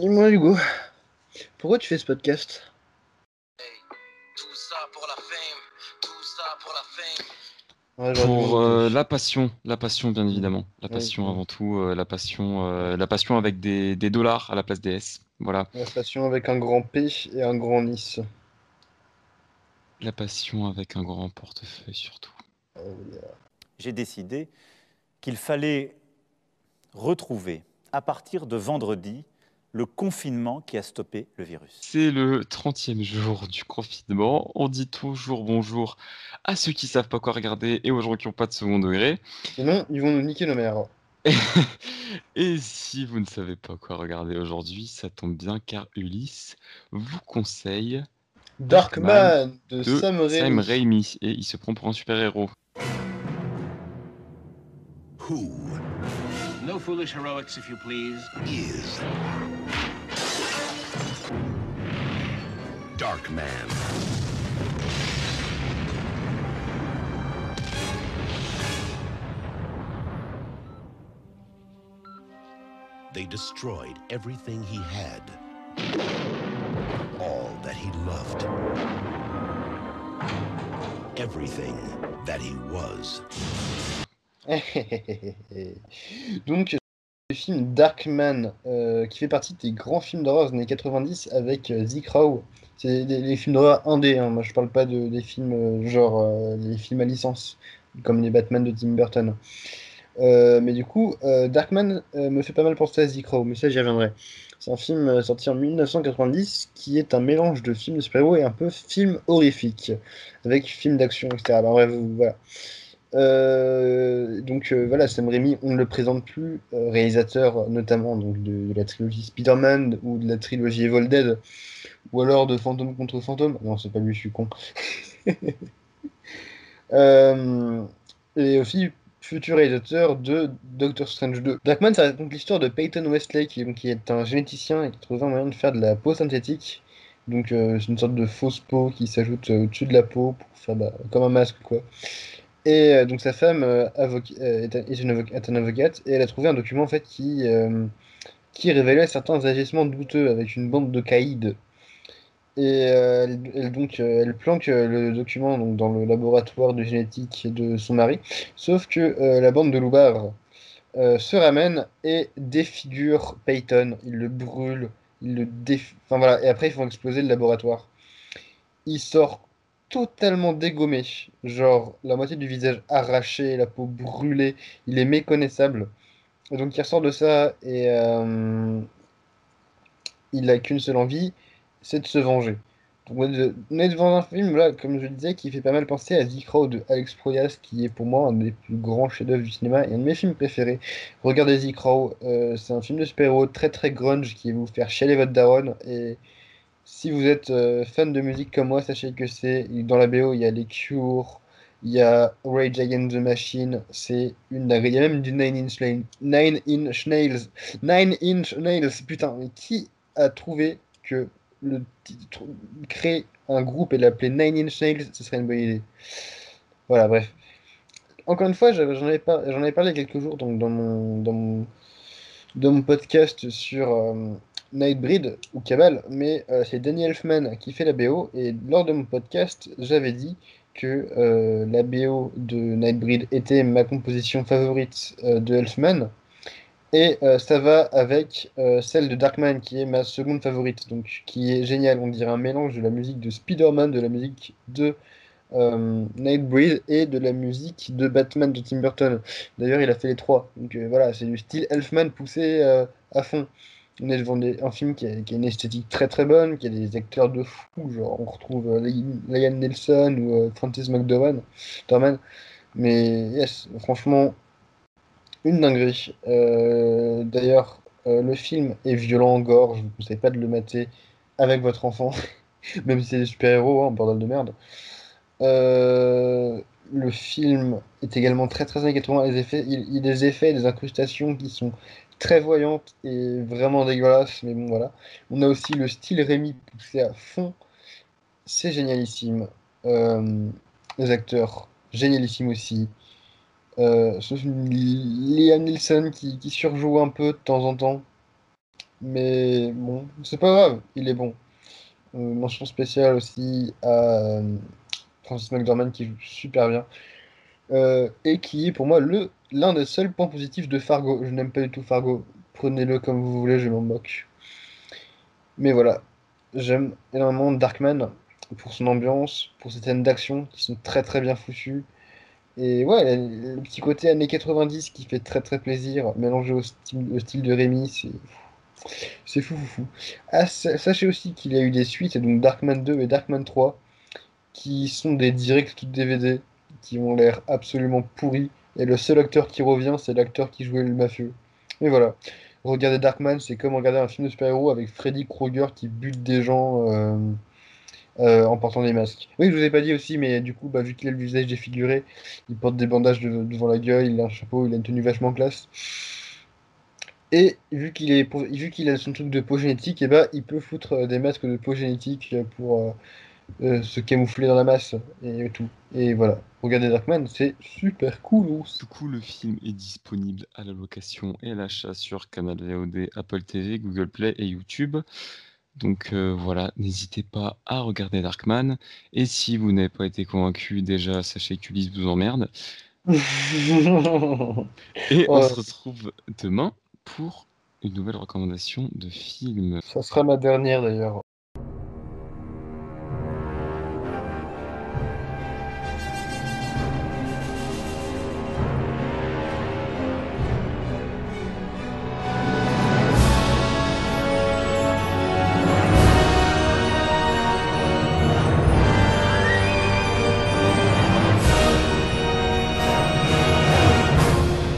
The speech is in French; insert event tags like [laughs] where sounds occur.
Dis-moi, Hugo, pourquoi tu fais ce podcast? Tout ça pour la fame, tout ça pour la fame. Pour euh, la passion, la passion bien évidemment, la passion avant tout, euh, la passion, euh, la passion avec des, des dollars à la place des S. Voilà, La station avec un grand P et un grand Nice. la passion avec un grand portefeuille surtout. Oh, yeah. j'ai décidé qu'il fallait retrouver, à partir de vendredi, le confinement qui a stoppé le virus. C'est le 30e jour du confinement. On dit toujours bonjour à ceux qui savent pas quoi regarder et aux gens qui n'ont pas de second degré. Sinon, ils vont nous niquer nos mères. [laughs] Et si vous ne savez pas quoi regarder aujourd'hui, ça tombe bien car Ulysse vous conseille Darkman de, de Sam Raimi. Sam Raimi et il se prend pour un super-héros. Who No foolish heroics, if you please. is Darkman? They destroyed everything he had, all that he loved, everything that he was. [laughs] Donc, le film Darkman, euh, qui fait partie des grands films d'horreur des années 90 avec euh. C'est des, films d'horreur indés, hein. moi je parle pas de, des films euh, genre euh, les films à licence, comme les Batman de Tim Burton. Euh, mais du coup, euh, Darkman euh, me fait pas mal penser à Zik Rao, mais ça j'y reviendrai. C'est un film euh, sorti en 1990 qui est un mélange de film de super-héros et un peu film horrifique, avec film d'action, etc. Bref, voilà. Euh, donc euh, voilà, Sam Raimi, on ne le présente plus, euh, réalisateur notamment donc, de, la trilogie Spider-Man ou de la trilogie Evil Dead, ou alors de Fantôme contre Fantôme. Non, c'est pas lui, je suis con. [laughs] Et aussi futur réalisateur de Doctor Strange 2. Darkman, ça raconte l'histoire de Peyton Westlake, qui, est un généticien et qui trouve un moyen de faire de la peau synthétique. Donc c'est une sorte de fausse peau qui s'ajoute au-dessus de la peau pour faire bah, comme un masque quoi. Et euh, donc sa femme euh, euh, est, un- une avocate et elle a trouvé un document en fait qui, révélait certains agissements douteux avec une bande de caïds. Et elle, donc elle planque le document dans le laboratoire de génétique de son mari, sauf que la bande de euh, se ramène et défigure Peyton. Ils le brûlent, ils le déf... Enfin voilà, et après ils font exploser le laboratoire. Il sort totalement dégommé, genre la moitié du visage arraché, la peau brûlée, il est méconnaissable. Donc il ressort de ça et euh, il a qu'une seule envie, c'est de se venger. Donc on est on est devant un film, là, comme je le disais, qui fait pas mal penser à The Crow de Alex Proyas, qui est pour moi un des plus grands chefs-d'œuvre du cinéma et un de mes films préférés. Regardez The Crow, euh, c'est un film de super-héros très très grunge qui va vous faire chialer votre daronne. Et si vous êtes euh, fan de musique comme moi, sachez que c'est dans la BO, il y a les Cure, il y a Rage Against the Machine, c'est une dinguerie. Il y a même du Nine Inch Nails. Nine Inch Nails. Nine Inch Nails, putain, mais qui a trouvé que le créer un groupe et l'appeler Nine Inch Nails, ce serait une bonne idée. Voilà, bref. Encore une fois, j'en avais, parlé quelques jours donc dans mon podcast sur euh, Nightbreed ou Cabal, mais euh, c'est Danny Elfman qui fait la BO, et lors de mon podcast, j'avais dit que euh, la BO de Nightbreed était ma composition favorite euh, de Elfman, et ça va avec celle de Darkman qui est ma seconde favorite, donc qui est géniale. On dirait un mélange de la musique de Spider-Man, de la musique de Nightbreed et de la musique de Batman de Tim Burton. D'ailleurs, il a fait les trois. Donc voilà, c'est du style Elfman poussé à fond. Un film qui a, une esthétique très très bonne, qui a des acteurs de fou, genre on retrouve euh, Nelson ou euh, Francis McDormand. Dorman. Mais yes, franchement, une dinguerie. Euh, D'ailleurs, euh, le film est violent en gore, je ne vous conseille pas de le mater avec votre enfant, [laughs] même si c'est des super-héros, hein, bordel de merde. Euh, le film est également très très 80. Les effets, il, il y a des effets, des incrustations qui sont très voyantes et vraiment dégueulasses, mais bon voilà. On a aussi le style Rémi poussé à fond. C'est génialissime. Euh, les acteurs, génialissime aussi. Euh, Liam Neeson qui, surjoue un peu de temps en temps. Mais bon, c'est pas grave, il est bon. Euh, mention spéciale aussi à euh, Francis McDormand qui joue super bien. Et qui est pour moi le l'un des seuls points positifs de Fargo. Je n'aime pas du tout Fargo. Prenez-le comme vous voulez, je m'en moque. Mais voilà, j'aime énormément Darkman pour son ambiance, pour ses scènes d'action qui sont très très bien foutues. Et ouais, le petit côté années 90 qui fait très très plaisir, mélangé au style, de Rémi, c'est fou fou fou. Ah, sa- sachez aussi qu'il y a eu des suites, donc Darkman 2 et Darkman 3, qui sont des directs DVD, qui ont l'air absolument pourris. Et le seul acteur qui revient, c'est l'acteur qui jouait le mafieux. Et voilà. Regarder Darkman, c'est comme regarder un film de super-héros avec Freddy Krueger qui bute des gens euh, euh, en portant des masques. Oui, je vous ai pas dit aussi, mais du coup, bah, vu qu'il a le visage défiguré, il porte des bandages de- devant la gueule, il a un chapeau, il a une tenue vachement classe. Et vu qu'il est, vu qu'il a son truc de peau génétique, et bah, il peut foutre euh, des masques de peau génétique pour euh, se camoufler dans la masse et tout. Et voilà. Regardez Darkman, c'est super cool. Du coup, le film est disponible à la location et à l'achat sur Canal VOD, Apple TV, Google Play et YouTube. Donc euh, voilà, n'hésitez pas à regarder Darkman. Et si vous n'avez pas été convaincu, déjà, sachez qu'Ulysse vous emmerde. [laughs] Et on Ouais. se retrouve demain pour une nouvelle recommandation de film. Ça sera ma dernière d'ailleurs.